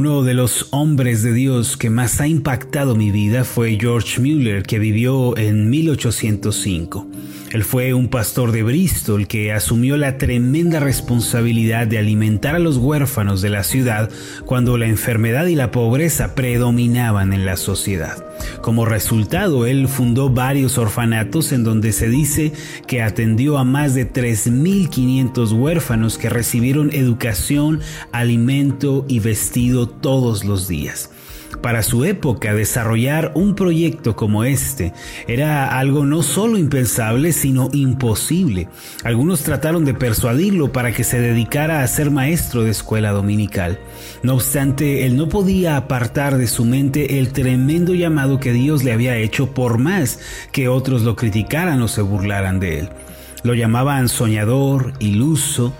Uno de los hombres de Dios que más ha impactado mi vida fue George Mueller, que vivió en 1805. Él fue un pastor de Bristol que asumió la tremenda responsabilidad de alimentar a los huérfanos de la ciudad cuando la enfermedad y la pobreza predominaban en la sociedad. Como resultado, él fundó varios orfanatos en donde se dice que atendió a más de 3.500 huérfanos que recibieron educación, alimento y vestido todos los días. Para su época, desarrollar un proyecto como este era algo no solo impensable, sino imposible. Algunos trataron de persuadirlo para que se dedicara a ser maestro de escuela dominical. No obstante, él no podía apartar de su mente el tremendo llamado que Dios le había hecho por más que otros lo criticaran o se burlaran de él. Lo llamaban soñador, iluso,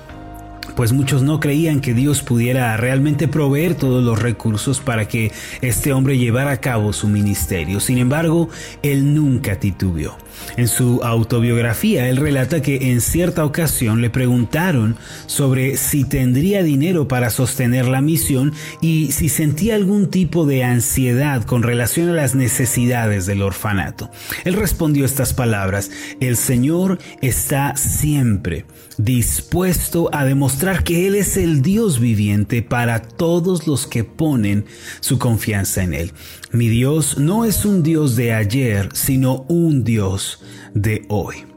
pues muchos no creían que Dios pudiera realmente proveer todos los recursos para que este hombre llevara a cabo su ministerio. Sin embargo, él nunca titubeó. En su autobiografía, él relata que en cierta ocasión le preguntaron sobre si tendría dinero para sostener la misión y si sentía algún tipo de ansiedad con relación a las necesidades del orfanato. Él respondió estas palabras, el Señor está siempre dispuesto a demostrar que Él es el Dios viviente para todos los que ponen su confianza en Él. Mi Dios no es un Dios de ayer, sino un Dios de hoy.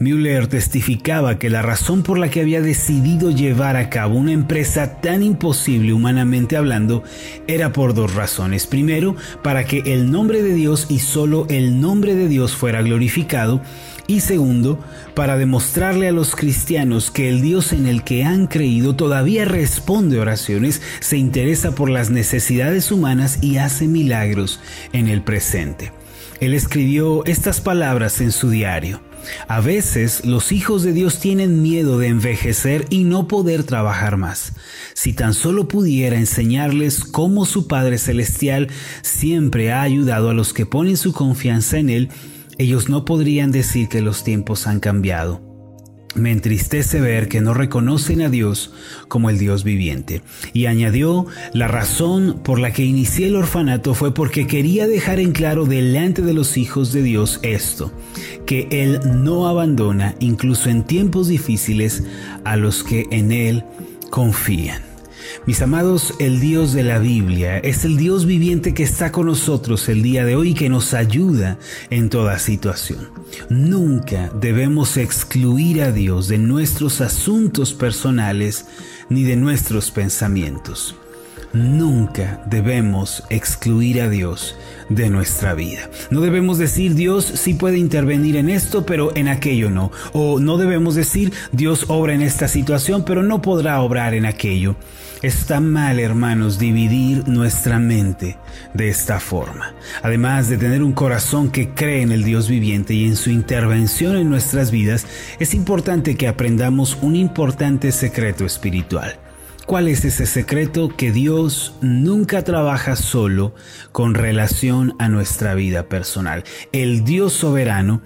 Müller testificaba que la razón por la que había decidido llevar a cabo una empresa tan imposible humanamente hablando era por dos razones. Primero, para que el nombre de Dios y solo el nombre de Dios fuera glorificado. Y segundo, para demostrarle a los cristianos que el Dios en el que han creído todavía responde oraciones, se interesa por las necesidades humanas y hace milagros en el presente. Él escribió estas palabras en su diario. A veces los hijos de Dios tienen miedo de envejecer y no poder trabajar más. Si tan solo pudiera enseñarles cómo su Padre Celestial siempre ha ayudado a los que ponen su confianza en Él, ellos no podrían decir que los tiempos han cambiado. Me entristece ver que no reconocen a Dios como el Dios viviente. Y añadió, la razón por la que inicié el orfanato fue porque quería dejar en claro delante de los hijos de Dios esto, que Él no abandona, incluso en tiempos difíciles, a los que en Él confían. Mis amados, el Dios de la Biblia es el Dios viviente que está con nosotros el día de hoy y que nos ayuda en toda situación. Nunca debemos excluir a Dios de nuestros asuntos personales ni de nuestros pensamientos. Nunca debemos excluir a Dios de nuestra vida. No debemos decir Dios sí puede intervenir en esto, pero en aquello no. O no debemos decir Dios obra en esta situación, pero no podrá obrar en aquello. Está mal, hermanos, dividir nuestra mente de esta forma. Además de tener un corazón que cree en el Dios viviente y en su intervención en nuestras vidas, es importante que aprendamos un importante secreto espiritual. ¿Cuál es ese secreto? Que Dios nunca trabaja solo con relación a nuestra vida personal. El Dios soberano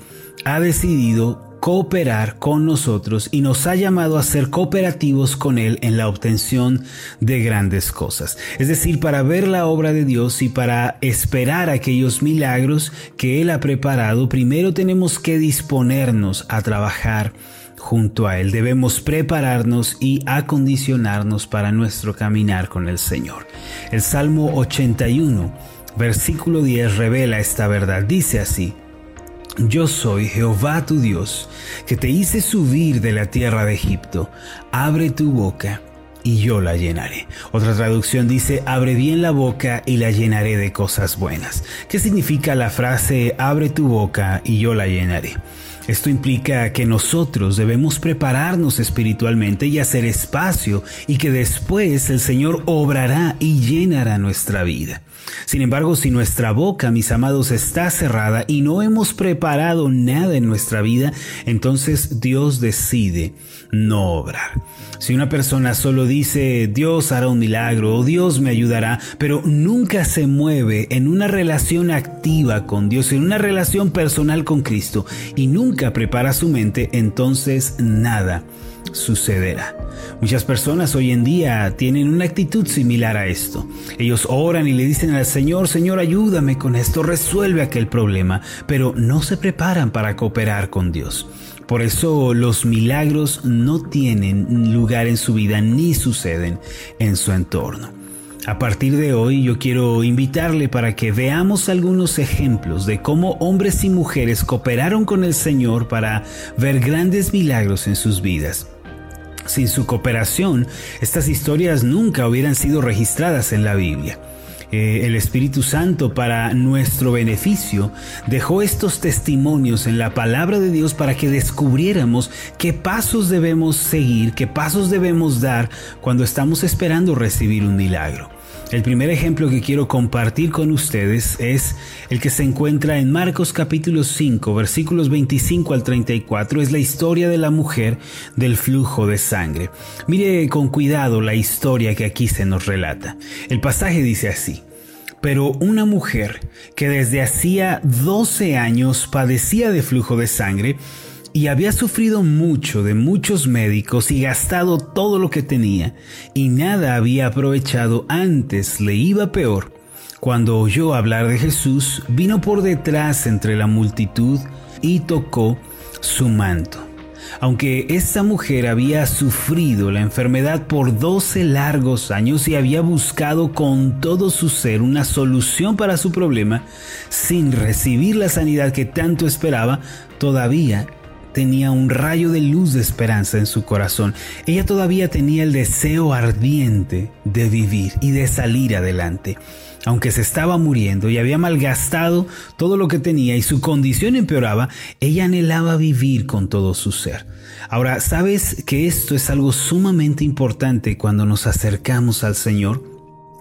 ha decidido cooperar con nosotros y nos ha llamado a ser cooperativos con Él en la obtención de grandes cosas. Es decir, para ver la obra de Dios y para esperar aquellos milagros que Él ha preparado, primero tenemos que disponernos a trabajar junto a Él. Debemos prepararnos y acondicionarnos para nuestro caminar con el Señor. El Salmo 81, versículo 10 revela esta verdad. Dice así, yo soy Jehová tu Dios, que te hice subir de la tierra de Egipto. Abre tu boca y yo la llenaré. Otra traducción dice, abre bien la boca y la llenaré de cosas buenas. ¿Qué significa la frase, abre tu boca y yo la llenaré? Esto implica que nosotros debemos prepararnos espiritualmente y hacer espacio y que después el Señor obrará y llenará nuestra vida. Sin embargo, si nuestra boca, mis amados, está cerrada y no hemos preparado nada en nuestra vida, entonces Dios decide no obrar. Si una persona solo dice Dios hará un milagro o Dios me ayudará, pero nunca se mueve en una relación activa con Dios, en una relación personal con Cristo y nunca nunca prepara su mente, entonces nada sucederá. Muchas personas hoy en día tienen una actitud similar a esto. Ellos oran y le dicen al Señor, Señor, ayúdame con esto, resuelve aquel problema, pero no se preparan para cooperar con Dios. Por eso los milagros no tienen lugar en su vida ni suceden en su entorno. A partir de hoy yo quiero invitarle para que veamos algunos ejemplos de cómo hombres y mujeres cooperaron con el Señor para ver grandes milagros en sus vidas. Sin su cooperación, estas historias nunca hubieran sido registradas en la Biblia. Eh, el Espíritu Santo para nuestro beneficio dejó estos testimonios en la palabra de Dios para que descubriéramos qué pasos debemos seguir, qué pasos debemos dar cuando estamos esperando recibir un milagro. El primer ejemplo que quiero compartir con ustedes es el que se encuentra en Marcos capítulo 5 versículos 25 al 34. Es la historia de la mujer del flujo de sangre. Mire con cuidado la historia que aquí se nos relata. El pasaje dice así. Pero una mujer que desde hacía 12 años padecía de flujo de sangre, y había sufrido mucho de muchos médicos y gastado todo lo que tenía, y nada había aprovechado antes, le iba peor. Cuando oyó hablar de Jesús, vino por detrás entre la multitud y tocó su manto. Aunque esta mujer había sufrido la enfermedad por doce largos años y había buscado con todo su ser una solución para su problema, sin recibir la sanidad que tanto esperaba, todavía tenía un rayo de luz de esperanza en su corazón. Ella todavía tenía el deseo ardiente de vivir y de salir adelante. Aunque se estaba muriendo y había malgastado todo lo que tenía y su condición empeoraba, ella anhelaba vivir con todo su ser. Ahora, ¿sabes que esto es algo sumamente importante cuando nos acercamos al Señor?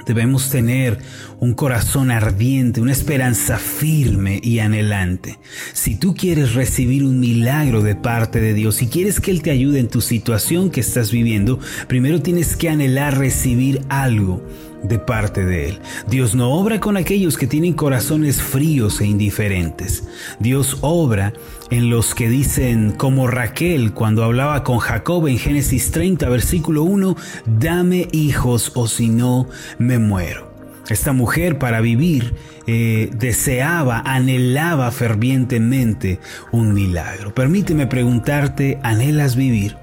Debemos tener un corazón ardiente, una esperanza firme y anhelante. Si tú quieres recibir un milagro de parte de Dios y quieres que Él te ayude en tu situación que estás viviendo, primero tienes que anhelar recibir algo de parte de Él. Dios no obra con aquellos que tienen corazones fríos e indiferentes. Dios obra en los que dicen, como Raquel cuando hablaba con Jacob en Génesis 30, versículo 1, dame hijos o si no, me muero. Esta mujer para vivir eh, deseaba, anhelaba fervientemente un milagro. Permíteme preguntarte, ¿anhelas vivir?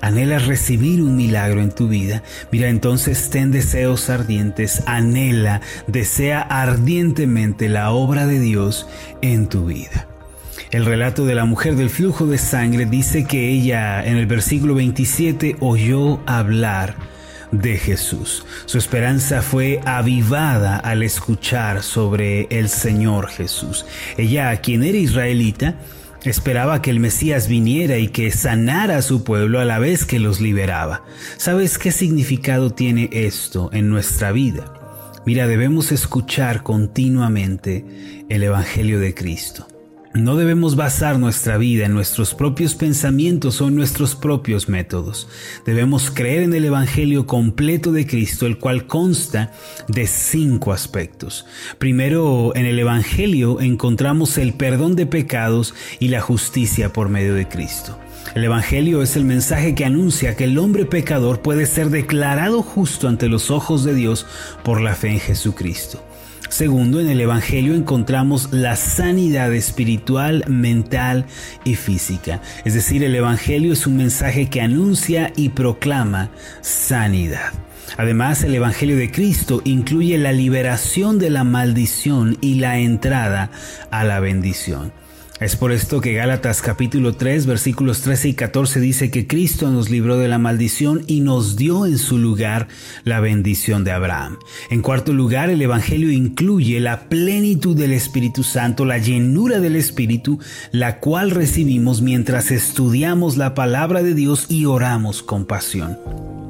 Anhelas recibir un milagro en tu vida, mira entonces ten deseos ardientes, anhela, desea ardientemente la obra de Dios en tu vida. El relato de la mujer del flujo de sangre dice que ella en el versículo 27 oyó hablar de Jesús. Su esperanza fue avivada al escuchar sobre el Señor Jesús. Ella, quien era israelita, Esperaba que el Mesías viniera y que sanara a su pueblo a la vez que los liberaba. ¿Sabes qué significado tiene esto en nuestra vida? Mira, debemos escuchar continuamente el Evangelio de Cristo. No debemos basar nuestra vida en nuestros propios pensamientos o en nuestros propios métodos. Debemos creer en el Evangelio completo de Cristo, el cual consta de cinco aspectos. Primero, en el Evangelio encontramos el perdón de pecados y la justicia por medio de Cristo. El Evangelio es el mensaje que anuncia que el hombre pecador puede ser declarado justo ante los ojos de Dios por la fe en Jesucristo. Segundo, en el Evangelio encontramos la sanidad espiritual, mental y física. Es decir, el Evangelio es un mensaje que anuncia y proclama sanidad. Además, el Evangelio de Cristo incluye la liberación de la maldición y la entrada a la bendición. Es por esto que Gálatas capítulo 3 versículos 13 y 14 dice que Cristo nos libró de la maldición y nos dio en su lugar la bendición de Abraham. En cuarto lugar, el Evangelio incluye la plenitud del Espíritu Santo, la llenura del Espíritu, la cual recibimos mientras estudiamos la palabra de Dios y oramos con pasión.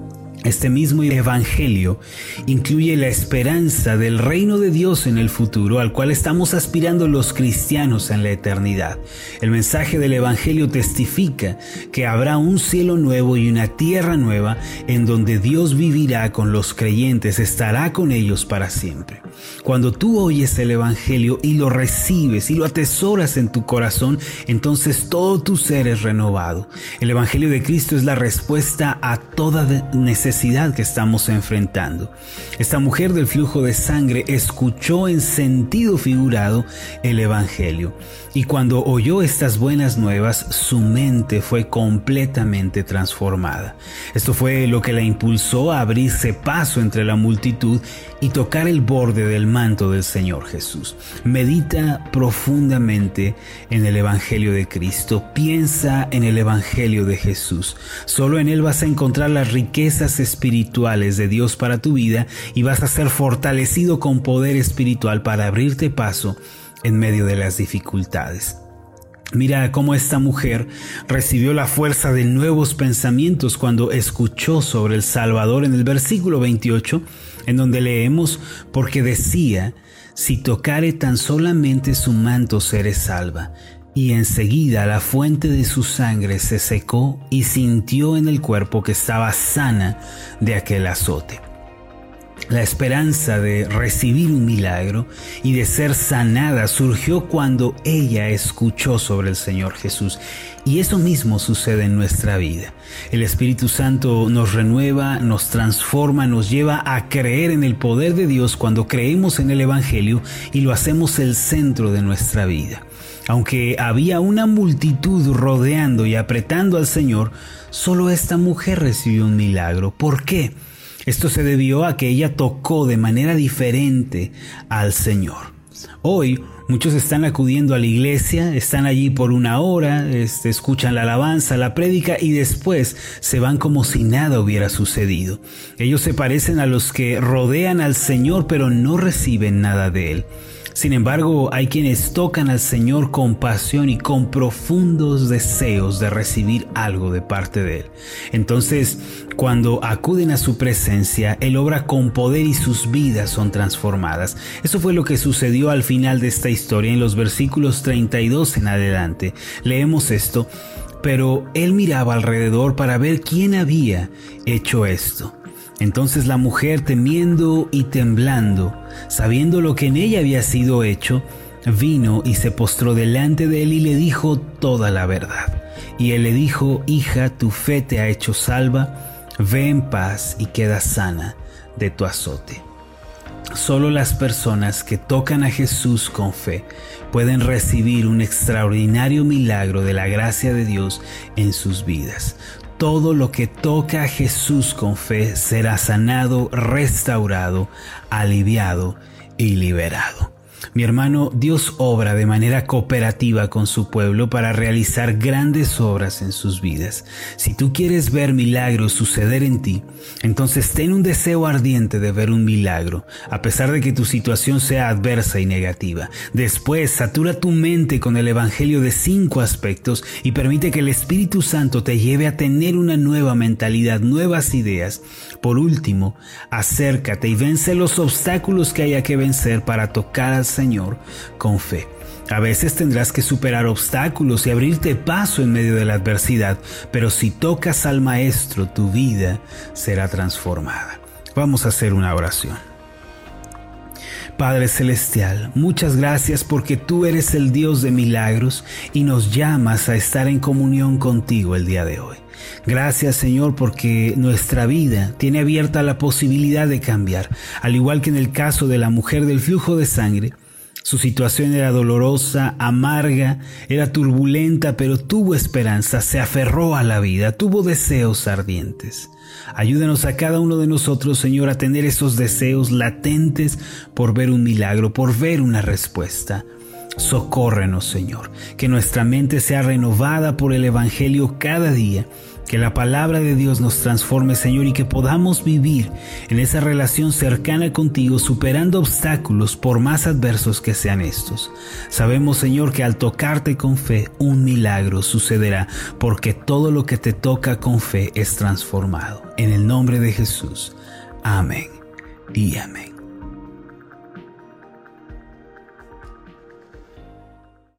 Este mismo Evangelio incluye la esperanza del reino de Dios en el futuro al cual estamos aspirando los cristianos en la eternidad. El mensaje del Evangelio testifica que habrá un cielo nuevo y una tierra nueva en donde Dios vivirá con los creyentes, estará con ellos para siempre. Cuando tú oyes el Evangelio y lo recibes y lo atesoras en tu corazón, entonces todo tu ser es renovado. El Evangelio de Cristo es la respuesta a toda necesidad que estamos enfrentando. Esta mujer del flujo de sangre escuchó en sentido figurado el Evangelio y cuando oyó estas buenas nuevas, su mente fue completamente transformada. Esto fue lo que la impulsó a abrirse paso entre la multitud y tocar el borde del manto del Señor Jesús. Medita profundamente en el Evangelio de Cristo, piensa en el Evangelio de Jesús. Solo en Él vas a encontrar las riquezas espirituales de Dios para tu vida y vas a ser fortalecido con poder espiritual para abrirte paso en medio de las dificultades. Mira cómo esta mujer recibió la fuerza de nuevos pensamientos cuando escuchó sobre el Salvador en el versículo 28, en donde leemos, porque decía, si tocare tan solamente su manto seré salva. Y enseguida la fuente de su sangre se secó y sintió en el cuerpo que estaba sana de aquel azote. La esperanza de recibir un milagro y de ser sanada surgió cuando ella escuchó sobre el Señor Jesús. Y eso mismo sucede en nuestra vida. El Espíritu Santo nos renueva, nos transforma, nos lleva a creer en el poder de Dios cuando creemos en el Evangelio y lo hacemos el centro de nuestra vida. Aunque había una multitud rodeando y apretando al Señor, solo esta mujer recibió un milagro. ¿Por qué? Esto se debió a que ella tocó de manera diferente al Señor. Hoy muchos están acudiendo a la iglesia, están allí por una hora, este, escuchan la alabanza, la prédica y después se van como si nada hubiera sucedido. Ellos se parecen a los que rodean al Señor pero no reciben nada de Él. Sin embargo, hay quienes tocan al Señor con pasión y con profundos deseos de recibir algo de parte de Él. Entonces, cuando acuden a su presencia, Él obra con poder y sus vidas son transformadas. Eso fue lo que sucedió al final de esta historia en los versículos 32 en adelante. Leemos esto, pero Él miraba alrededor para ver quién había hecho esto. Entonces la mujer, temiendo y temblando, sabiendo lo que en ella había sido hecho, vino y se postró delante de él y le dijo toda la verdad. Y él le dijo, hija, tu fe te ha hecho salva, ve en paz y queda sana de tu azote. Solo las personas que tocan a Jesús con fe pueden recibir un extraordinario milagro de la gracia de Dios en sus vidas todo lo que toca a Jesús con fe será sanado, restaurado, aliviado y liberado. Mi hermano, Dios obra de manera cooperativa con su pueblo para realizar grandes obras en sus vidas. Si tú quieres ver milagros suceder en ti, entonces ten un deseo ardiente de ver un milagro, a pesar de que tu situación sea adversa y negativa. Después, satura tu mente con el Evangelio de cinco aspectos y permite que el Espíritu Santo te lleve a tener una nueva mentalidad, nuevas ideas. Por último, acércate y vence los obstáculos que haya que vencer para tocar Señor con fe. A veces tendrás que superar obstáculos y abrirte paso en medio de la adversidad, pero si tocas al Maestro, tu vida será transformada. Vamos a hacer una oración. Padre Celestial, muchas gracias porque tú eres el Dios de milagros y nos llamas a estar en comunión contigo el día de hoy. Gracias Señor porque nuestra vida tiene abierta la posibilidad de cambiar, al igual que en el caso de la mujer del flujo de sangre. Su situación era dolorosa, amarga, era turbulenta, pero tuvo esperanza, se aferró a la vida, tuvo deseos ardientes. Ayúdanos a cada uno de nosotros, Señor, a tener esos deseos latentes por ver un milagro, por ver una respuesta. Socórrenos, Señor, que nuestra mente sea renovada por el Evangelio cada día que la palabra de Dios nos transforme, Señor, y que podamos vivir en esa relación cercana contigo, superando obstáculos por más adversos que sean estos. Sabemos, Señor, que al tocarte con fe, un milagro sucederá, porque todo lo que te toca con fe es transformado. En el nombre de Jesús. Amén y amén.